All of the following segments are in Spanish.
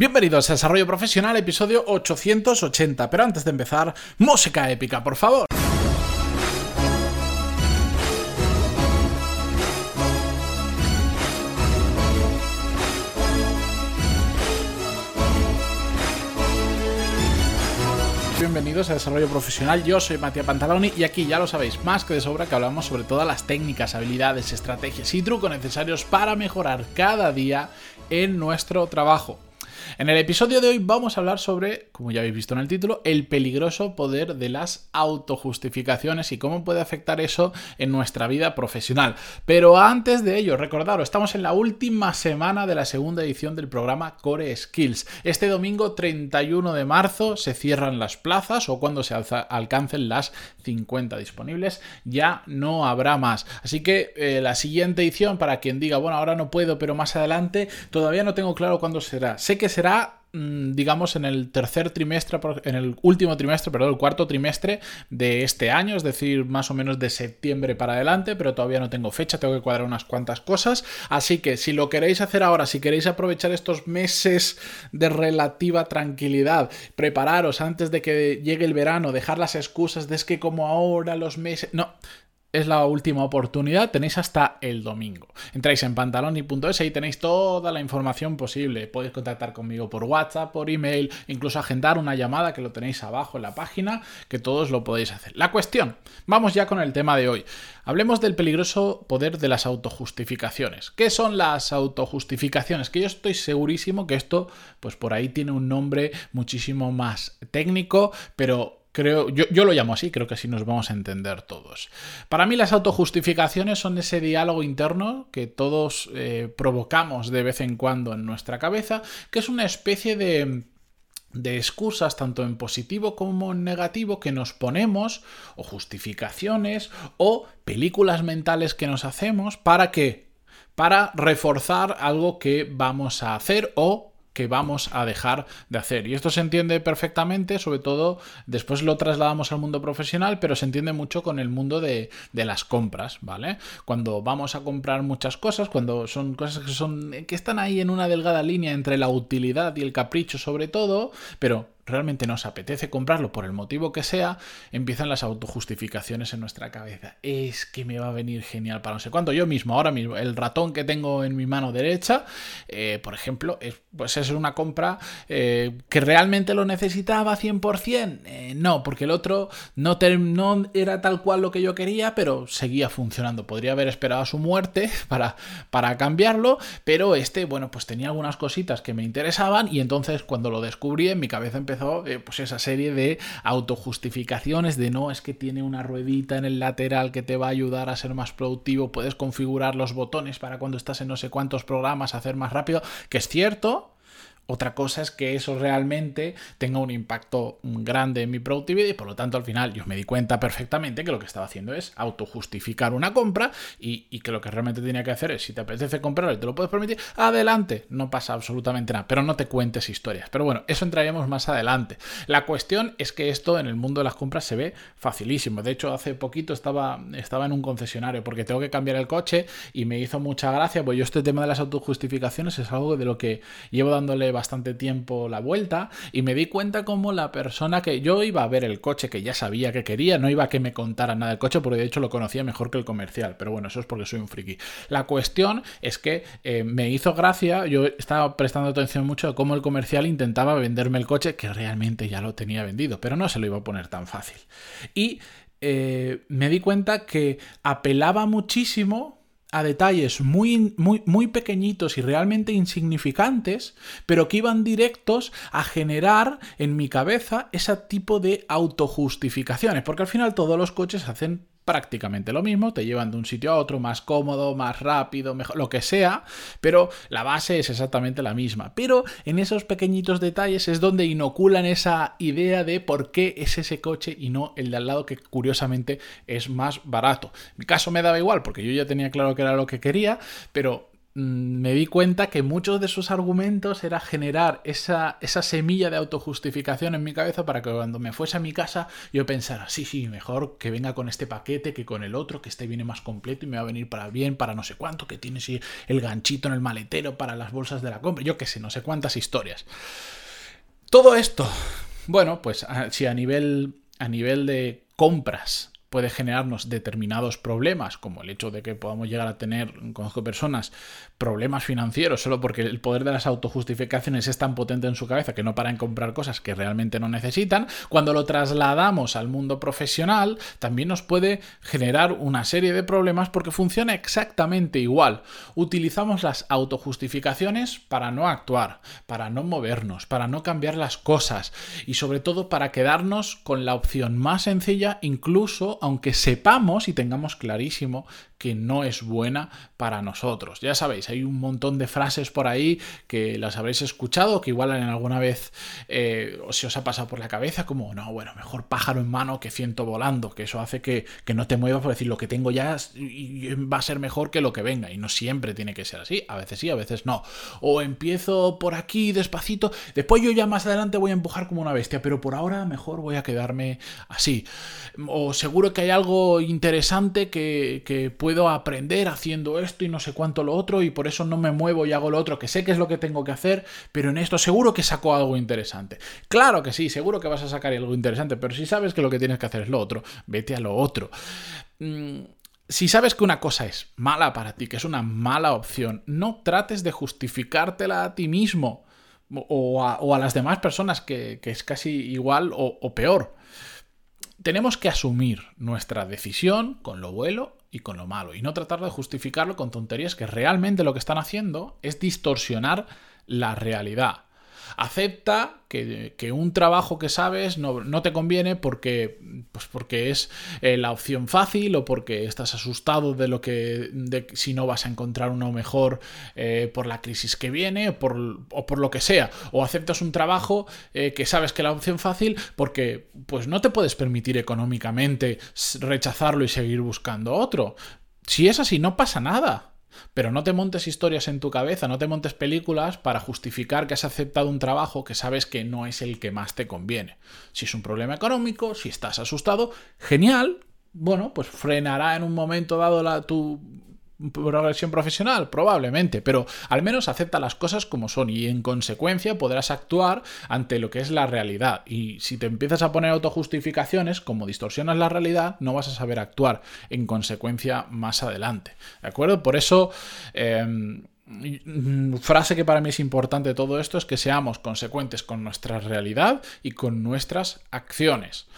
Bienvenidos a Desarrollo Profesional, episodio 880. Pero antes de empezar, música épica, por favor. bienvenidos a Desarrollo Profesional. Yo soy Matías Pantaloni y aquí ya lo sabéis, más que de sobra que hablamos sobre todas las técnicas, habilidades, estrategias y trucos necesarios para mejorar cada día en nuestro trabajo. En el episodio de hoy vamos a hablar sobre, como ya habéis visto en el título, el peligroso poder de las autojustificaciones y cómo puede afectar eso en nuestra vida profesional. Pero antes de ello, recordaros, estamos en la última semana de la segunda edición del programa Core Skills. Este domingo 31 de marzo se cierran las plazas o cuando se alcancen las 50 disponibles ya no habrá más. Así que eh, la siguiente edición, para quien diga, bueno, ahora no puedo, pero más adelante, todavía no tengo claro cuándo será. Sé que será mm, digamos, en el tercer trimestre, en el último trimestre, perdón, el cuarto trimestre de este año, es decir, más o menos de septiembre para adelante, pero todavía no tengo fecha, tengo que cuadrar unas cuantas cosas. Así que si lo queréis hacer ahora, si queréis aprovechar estos meses de relativa tranquilidad, prepararos antes de que llegue el verano, dejar las excusas de es que como ahora los meses... No, es la última oportunidad, tenéis hasta el domingo. Entráis en pantaloni.es y tenéis toda la información posible. Podéis contactar conmigo por WhatsApp, por email, incluso agendar una llamada que lo tenéis abajo en la página, que todos lo podéis hacer. La cuestión, vamos ya con el tema de hoy. Hablemos del peligroso poder de las autojustificaciones. ¿Qué son las autojustificaciones? Que yo estoy segurísimo que esto, pues por ahí tiene un nombre muchísimo más técnico, pero Creo, yo, lo llamo así, creo que así nos vamos a entender todos. Para mí las autojustificaciones son ese diálogo interno que todos eh, provocamos de vez en cuando en nuestra cabeza, que es una especie de, de excusas, tanto en positivo como en negativo, que nos ponemos, o justificaciones, o películas mentales que nos hacemos para que para reforzar algo que vamos a hacer o que vamos a dejar de hacer. Y esto se entiende perfectamente, sobre todo después lo trasladamos al mundo profesional, pero se entiende mucho con el mundo de, de, las compras, ¿vale? Cuando vamos a comprar muchas cosas, cuando son cosas que son que están ahí en una delgada línea entre la utilidad y el capricho sobre todo, pero realmente nos apetece comprarlo por el motivo que sea, empiezan las autojustificaciones en nuestra cabeza. Es que me va a venir genial para no sé cuánto. Yo mismo, ahora mismo, el ratón que tengo en mi mano derecha, eh, por ejemplo, es, pues es una compra eh, que realmente lo necesitaba 100%. Eh, no, porque el otro no, no era tal cual lo que yo quería, pero seguía funcionando. Podría haber esperado a su muerte para, para cambiarlo, pero este, bueno, pues tenía algunas cositas que me interesaban y entonces cuando lo descubrí en mi cabeza empezó eh, pues esa serie de autojustificaciones de no, es que tiene una ruedita en el lateral que te va a ayudar a ser más productivo, puedes configurar los botones para cuando estás en no sé cuántos programas hacer más rápido, que es cierto, otra cosa es que eso realmente tenga un impacto grande en mi productividad y por lo tanto al final yo me di cuenta perfectamente que lo que estaba haciendo es autojustificar una compra y, que lo que realmente tenía que hacer es si te apetece comprarlo y te lo puedes permitir, adelante, no pasa absolutamente nada, pero no te cuentes historias. Pero bueno, eso entraríamos más adelante. La cuestión es que esto en el mundo de las compras se ve facilísimo. De hecho, hace poquito estaba, estaba en un concesionario porque tengo que cambiar el coche y me hizo mucha gracia, pues yo este tema de las autojustificaciones es algo de lo que llevo dándole bastante tiempo la vuelta y me di cuenta como la persona que yo iba a ver el coche que ya sabía que quería, no iba a que me contara nada del coche porque de hecho lo conocía mejor que el comercial, pero bueno, eso es porque soy un friki. La cuestión es que eh, me hizo gracia, yo estaba prestando atención mucho a cómo el comercial intentaba venderme el coche que realmente ya lo tenía vendido, pero no se lo iba a poner tan fácil. Y eh, me di cuenta que apelaba muchísimo a detalles muy, muy, muy pequeñitos y realmente insignificantes, pero que iban directos a generar en mi cabeza ese tipo de autojustificaciones, porque al final todos los coches hacen prácticamente lo mismo, te llevan de un sitio a otro más cómodo, más rápido, mejor, lo que sea, pero la base es exactamente la misma. Pero en esos pequeñitos detalles es donde inoculan esa idea de por qué es ese coche y no el de al lado que curiosamente es más barato. En mi caso me daba igual porque yo ya tenía claro que era lo que quería, pero me di cuenta que muchos de sus argumentos era generar esa, esa semilla de autojustificación en mi cabeza para que cuando me fuese a mi casa yo pensara, sí, sí, mejor que venga con este paquete que con el otro, que este viene más completo y me va a venir para bien, para no sé cuánto, que tiene el ganchito en el maletero para las bolsas de la compra, yo qué sé, no sé cuántas historias. Todo esto, bueno, pues si a nivel, a nivel de compras puede generarnos determinados problemas, como el hecho de que podamos llegar a tener, conozco personas, problemas financieros solo porque el poder de las autojustificaciones es tan potente en su cabeza que no para en comprar cosas que realmente no necesitan, cuando lo trasladamos al mundo profesional, también nos puede generar una serie de problemas porque funciona exactamente igual. Utilizamos las autojustificaciones para no actuar, para no movernos, para no cambiar las cosas y sobre todo para quedarnos con la opción más sencilla incluso aunque sepamos y tengamos clarísimo que no es buena para nosotros. Ya sabéis, hay un montón de frases por ahí que las habréis escuchado, que igual en alguna vez eh, se os ha pasado por la cabeza, como, no, bueno, mejor pájaro en mano que ciento volando, que eso hace que, no te muevas por decir lo que tengo ya va a ser mejor que lo que venga, y no siempre tiene que ser así, a veces sí, a veces no. O empiezo por aquí despacito, después yo ya más adelante voy a empujar como una bestia, pero por ahora mejor voy a quedarme así. O seguro que hay algo interesante que, que puede puedo aprender haciendo esto y no sé cuánto lo otro y por eso no me muevo y hago lo otro, que sé que es lo que tengo que hacer, pero en esto seguro que saco algo interesante. Claro que sí, seguro que vas a sacar algo interesante, pero si sabes que lo que tienes que hacer es lo otro, vete a lo otro. Mm, si sabes que una cosa es mala para ti, que es una mala opción, no trates de justificártela a ti mismo o a, las demás personas, que, es casi igual o, o peor tenemos que asumir nuestra decisión con lo bueno y con lo malo y no tratar de justificarlo con tonterías que realmente lo que están haciendo es distorsionar la realidad. Acepta que, un trabajo que sabes no, te conviene porque, pues porque es eh, la opción fácil o porque estás asustado de lo que de, si no vas a encontrar uno mejor eh, por la crisis que viene o por, o por, lo que sea. O aceptas un trabajo eh, que sabes que es la opción fácil porque pues no te puedes permitir económicamente rechazarlo y seguir buscando otro. Si es así, no pasa nada. Pero no te montes historias en tu cabeza, no te montes películas para justificar que has aceptado un trabajo que sabes que no es el que más te conviene. Si es un problema económico, si estás asustado, genial. Bueno, pues frenará en un momento dado la, tu progresión profesional? Probablemente, pero al menos acepta las cosas como son y en consecuencia podrás actuar ante lo que es la realidad. Y si te empiezas a poner autojustificaciones, como distorsionas la realidad, no vas a saber actuar en consecuencia más adelante. ¿De acuerdo? Por eso... Em, frase que para mí es importante de todo esto es que seamos consecuentes con nuestra realidad y con nuestras acciones.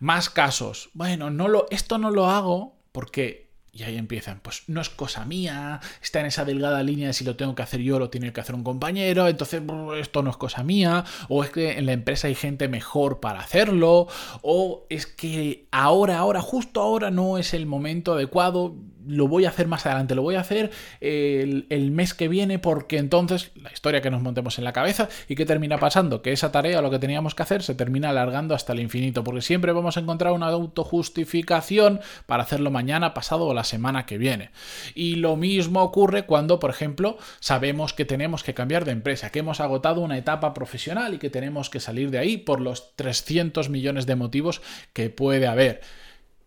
Más casos. Bueno, no lo, esto no lo hago porque y ahí empiezan, pues no es cosa mía, está en esa delgada línea de si lo tengo que hacer yo, lo tiene que hacer un compañero, entonces esto no es cosa mía, o es que en la empresa hay gente mejor para hacerlo, o es que ahora, ahora, justo ahora no es el momento adecuado, lo voy a hacer más adelante, lo voy a hacer el, mes que viene porque entonces la historia que nos montemos en la cabeza y qué termina pasando, que esa tarea o lo que teníamos que hacer se termina alargando hasta el infinito, porque siempre vamos a encontrar una autojustificación para hacerlo mañana, pasado o la semana que viene. Y lo mismo ocurre cuando, por ejemplo, sabemos que tenemos que cambiar de empresa, que hemos agotado una etapa profesional y que tenemos que salir de ahí por los 300 millones de motivos que puede haber.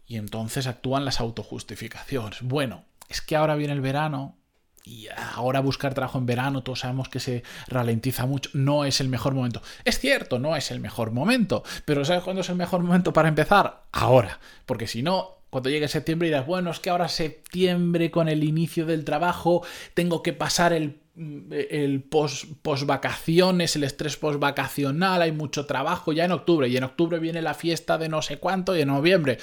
Y entonces actúan las autojustificaciones. Bueno, es que ahora viene el verano y ahora buscar trabajo en verano, todos sabemos que se ralentiza mucho, no es el mejor momento. Es cierto, no es el mejor momento, pero ¿sabes cuándo es el mejor momento para empezar? Ahora, porque si no, cuando llegue septiembre dirás, bueno, es que ahora septiembre con el inicio del trabajo tengo que pasar el el post, post, vacaciones, el estrés post vacacional, hay mucho trabajo ya en octubre y en octubre viene la fiesta de no sé cuánto y en noviembre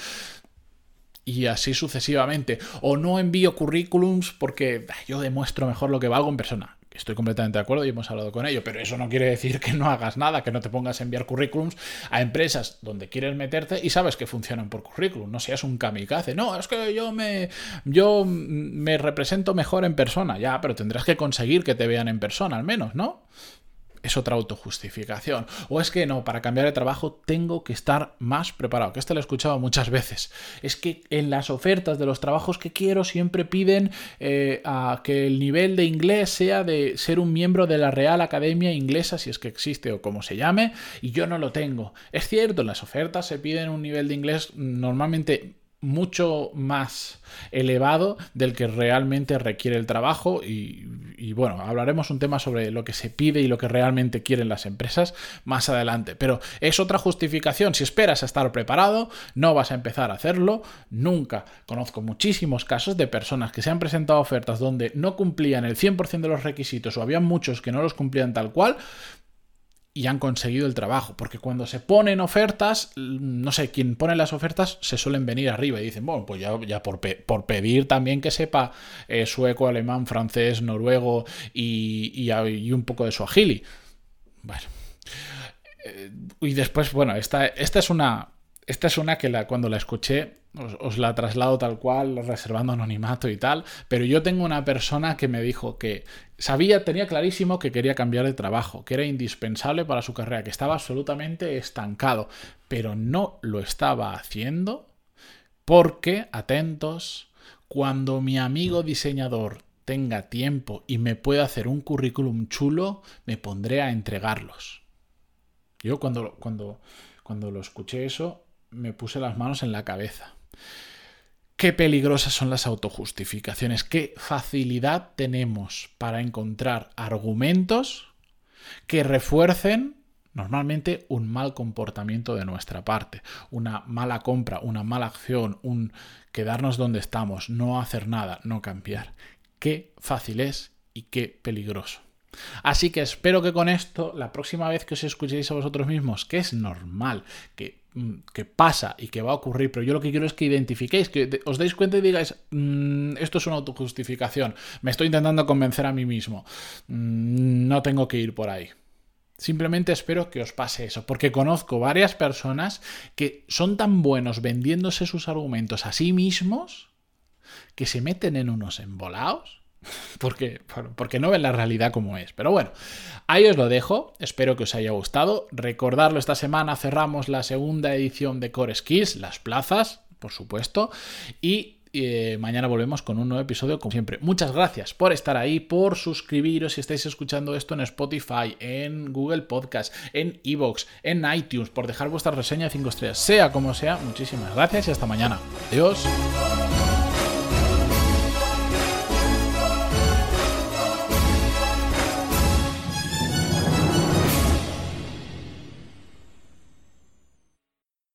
y así sucesivamente. O no envío currículums porque yo demuestro mejor lo que valgo en persona. Estoy completamente de acuerdo y hemos hablado con ello, pero eso no quiere decir que no hagas nada, que no te pongas a enviar currículums a empresas donde quieres meterte y sabes que funcionan por currículum, no seas un kamikaze. No, es que yo me yo me represento mejor en persona, ya, pero tendrás que conseguir que te vean en persona al menos, ¿no? Es otra autojustificación. O es que no, para cambiar de trabajo tengo que estar más preparado, que esto lo he escuchado muchas veces. Es que en las ofertas de los trabajos que quiero siempre piden eh, que el nivel de inglés sea de ser un miembro de la Real Academia Inglesa, si es que existe o como se llame, y yo no lo tengo. Es cierto, en las ofertas se piden un nivel de inglés normalmente mucho más elevado del que realmente requiere el trabajo y, bueno, hablaremos un tema sobre lo que se pide y lo que realmente quieren las empresas más adelante, pero es otra justificación, si esperas a estar preparado, no vas a empezar a hacerlo. Nunca. Conozco muchísimos casos de personas que se han presentado ofertas donde no cumplían el 100% de los requisitos o había muchos que no los cumplían tal cual, y han conseguido el trabajo. Porque cuando se ponen ofertas, no sé, quien pone las ofertas se suelen venir arriba y dicen, bueno, pues ya, ya por, por, pedir también que sepa eh, sueco, alemán, francés, noruego y, y, un poco de su agili. Bueno. Eh, y después, bueno, esta, esta es una. Esta es una que la, cuando la escuché os, la traslado tal cual, reservando anonimato y tal, pero yo tengo una persona que me dijo que sabía, tenía clarísimo que quería cambiar de trabajo, que era indispensable para su carrera, que estaba absolutamente estancado, pero no lo estaba haciendo porque, atentos, cuando mi amigo diseñador tenga tiempo y me pueda hacer un currículum chulo, me pondré a entregarlos. Yo cuando, cuando, cuando lo escuché eso, me puse las manos en la cabeza. Qué peligrosas son las autojustificaciones, qué facilidad tenemos para encontrar argumentos que refuercen normalmente un mal comportamiento de nuestra parte, una mala compra, una mala acción, un quedarnos donde estamos, no hacer nada, no cambiar. Qué fácil es y qué peligroso. Así que espero que con esto, la próxima vez que os escuchéis a vosotros mismos, que es normal, que que pasa y que va a ocurrir, pero yo lo que quiero es que identifiquéis, que os deis cuenta y digáis, mm, esto es una autojustificación, me estoy intentando convencer a mí mismo, mm, no tengo que ir por ahí. Simplemente espero que os pase eso, porque conozco varias personas que son tan buenos vendiéndose sus argumentos a sí mismos que se meten en unos embolados porque, porque no ven la realidad como es. Pero bueno, ahí os lo dejo. Espero que os haya gustado. Recordarlo, esta semana cerramos la segunda edición de Core Skills, las plazas, por supuesto. Y eh, mañana volvemos con un nuevo episodio, como siempre. Muchas gracias por estar ahí, por suscribiros si estáis escuchando esto en Spotify, en Google Podcast, en Evox, en iTunes, por dejar vuestra reseña de 5 estrellas. Sea como sea, muchísimas gracias y hasta mañana. Adiós.